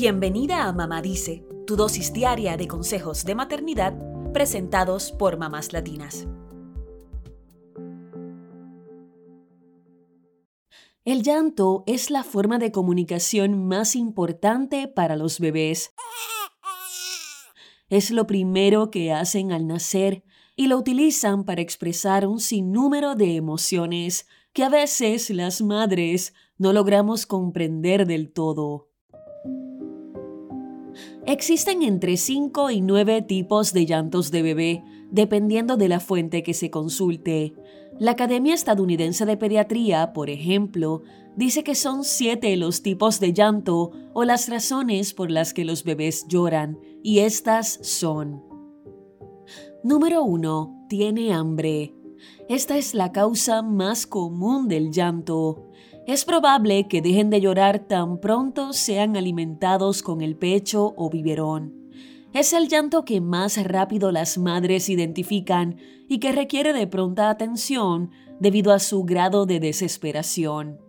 Bienvenida a Mamá Dice, tu dosis diaria de consejos de maternidad presentados por mamás latinas. El llanto es la forma de comunicación más importante para los bebés. Es lo primero que hacen al nacer y lo utilizan para expresar un sinnúmero de emociones que a veces las madres no logramos comprender del todo. Existen entre 5 y 9 tipos de llantos de bebé, dependiendo de la fuente que se consulte. La Academia Estadounidense de Pediatría, por ejemplo, dice que son 7 los tipos de llanto o las razones por las que los bebés lloran, y estas son. Número 1. Tiene hambre. Esta es la causa más común del llanto. Es probable que dejen de llorar tan pronto sean alimentados con el pecho o biberón. Es el llanto que más rápido las madres identifican y que requiere de pronta atención debido a su grado de desesperación.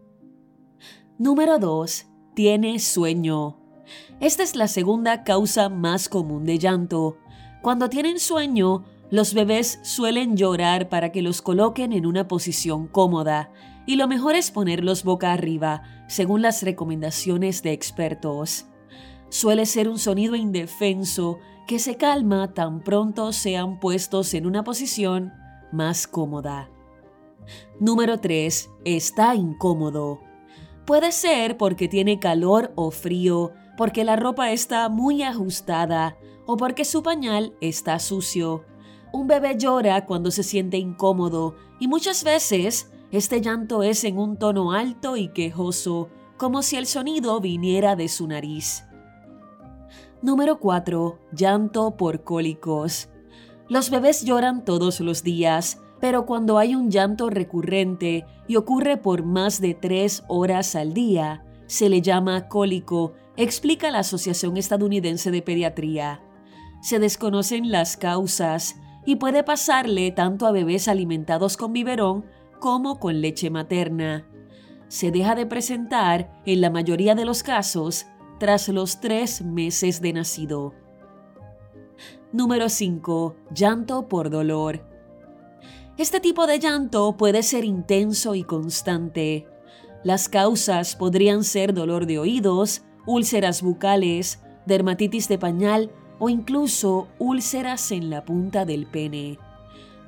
Número 2. Tiene sueño. Esta es la segunda causa más común de llanto. Cuando tienen sueño, los bebés suelen llorar para que los coloquen en una posición cómoda y lo mejor es ponerlos boca arriba, según las recomendaciones de expertos. Suele ser un sonido indefenso que se calma tan pronto sean puestos en una posición más cómoda. Número 3. Está incómodo. Puede ser porque tiene calor o frío, porque la ropa está muy ajustada o porque su pañal está sucio. Un bebé llora cuando se siente incómodo y muchas veces este llanto es en un tono alto y quejoso, como si el sonido viniera de su nariz. Número 4. Llanto por cólicos. Los bebés lloran todos los días, pero cuando hay un llanto recurrente y ocurre por más de tres horas al día, se le llama cólico, explica la Asociación Estadounidense de Pediatría. Se desconocen las causas y puede pasarle tanto a bebés alimentados con biberón como con leche materna. Se deja de presentar, en la mayoría de los casos, tras los tres meses de nacido. Número 5. Llanto por dolor. Este tipo de llanto puede ser intenso y constante. Las causas podrían ser dolor de oídos, úlceras bucales, dermatitis de pañal o incluso úlceras en la punta del pene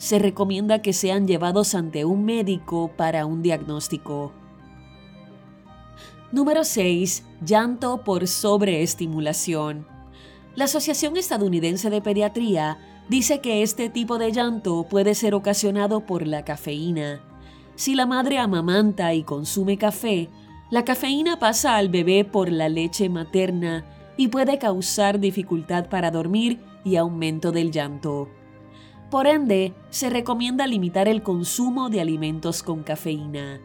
se recomienda que sean llevados ante un médico para un diagnóstico. Número 6. Llanto por sobreestimulación. La Asociación Estadounidense de Pediatría dice que este tipo de llanto puede ser ocasionado por la cafeína. Si la madre amamanta y consume café, la cafeína pasa al bebé por la leche materna y puede causar dificultad para dormir y aumento del llanto. Por ende, se recomienda limitar el consumo de alimentos con cafeína.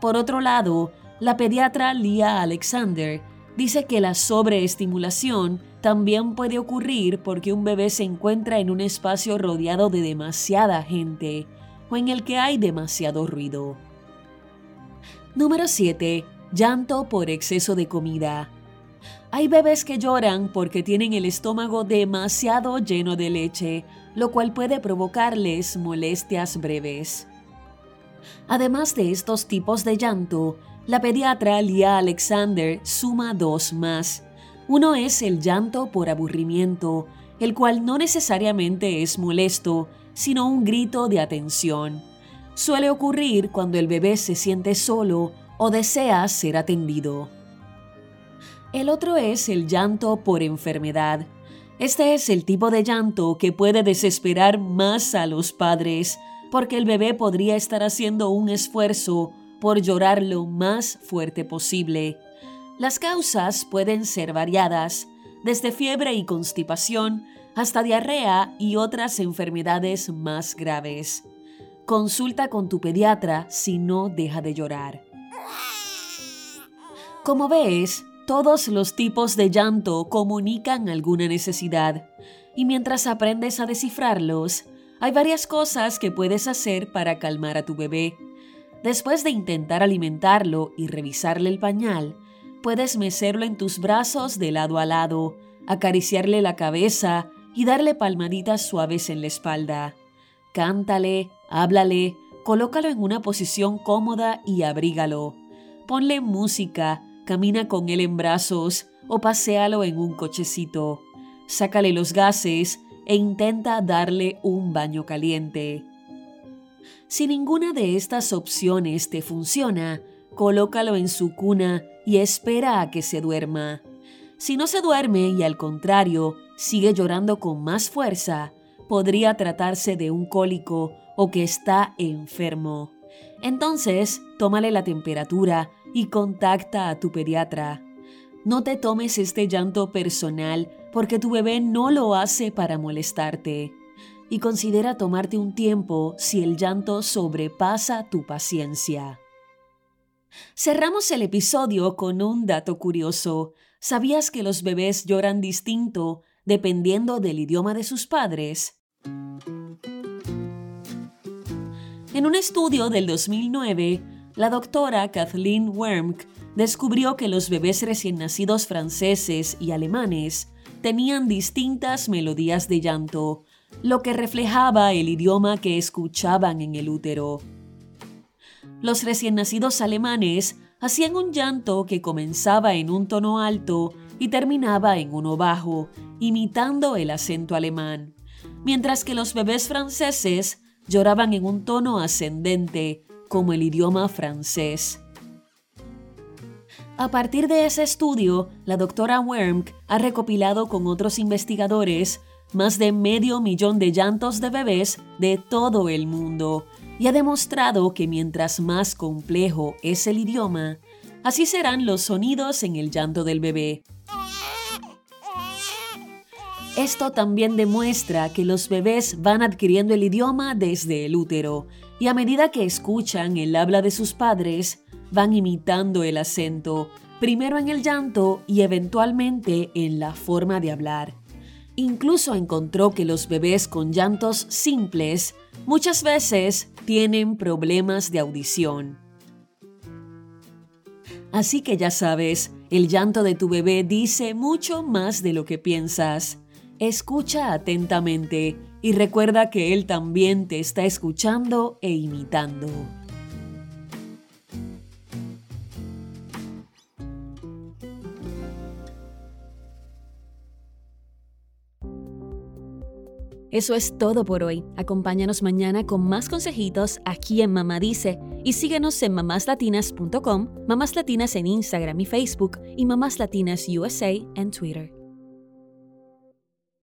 Por otro lado, la pediatra Lia Alexander dice que la sobreestimulación también puede ocurrir porque un bebé se encuentra en un espacio rodeado de demasiada gente o en el que hay demasiado ruido. Número 7. Llanto por exceso de comida. Hay bebés que lloran porque tienen el estómago demasiado lleno de leche, lo cual puede provocarles molestias breves. Además de estos tipos de llanto, la pediatra Lia Alexander suma dos más. Uno es el llanto por aburrimiento, el cual no necesariamente es molesto, sino un grito de atención. Suele ocurrir cuando el bebé se siente solo o desea ser atendido. El otro es el llanto por enfermedad. Este es el tipo de llanto que puede desesperar más a los padres, porque el bebé podría estar haciendo un esfuerzo por llorar lo más fuerte posible. Las causas pueden ser variadas, desde fiebre y constipación hasta diarrea y otras enfermedades más graves. Consulta con tu pediatra si no deja de llorar. Como ves, todos los tipos de llanto comunican alguna necesidad, y mientras aprendes a descifrarlos, hay varias cosas que puedes hacer para calmar a tu bebé. Después de intentar alimentarlo y revisarle el pañal, Puedes mecerlo en tus brazos de lado a lado, acariciarle la cabeza y darle palmaditas suaves en la espalda. Cántale, háblale, colócalo en una posición cómoda y abrígalo. Ponle música, camina con él en brazos o paséalo en un cochecito. Sácale los gases e intenta darle un baño caliente. Si ninguna de estas opciones te funciona, colócalo en su cuna y espera a que se duerma. Si no se duerme y al contrario sigue llorando con más fuerza, podría tratarse de un cólico o que está enfermo. Entonces, tómale la temperatura y contacta a tu pediatra. No te tomes este llanto personal porque tu bebé no lo hace para molestarte. Y considera tomarte un tiempo si el llanto sobrepasa tu paciencia. Cerramos el episodio con un dato curioso. ¿Sabías que los bebés lloran distinto dependiendo del idioma de sus padres? En un estudio del 2009, la doctora Kathleen Wormk descubrió que los bebés recién nacidos franceses y alemanes tenían distintas melodías de llanto, lo que reflejaba el idioma que escuchaban en el útero. Los recién nacidos alemanes hacían un llanto que comenzaba en un tono alto y terminaba en uno bajo, imitando el acento alemán, mientras que los bebés franceses lloraban en un tono ascendente, como el idioma francés. A partir de ese estudio, la doctora Wormk ha recopilado con otros investigadores más de medio millón de llantos de bebés de todo el mundo y ha demostrado que mientras más complejo es el idioma, así serán los sonidos en el llanto del bebé. Esto también demuestra que los bebés van adquiriendo el idioma desde el útero y a medida que escuchan el habla de sus padres, van imitando el acento, primero en el llanto y eventualmente en la forma de hablar. Incluso encontró que los bebés con llantos simples muchas veces tienen problemas de audición. Así que ya sabes, el llanto de tu bebé dice mucho más de lo que piensas. Escucha atentamente y recuerda que Él también te está escuchando e imitando. Eso es todo por hoy. Acompáñanos mañana con más consejitos aquí en Mamá Dice y síguenos en mamáslatinas.com, Mamás Latinas en Instagram y Facebook y Mamás Latinas USA en Twitter.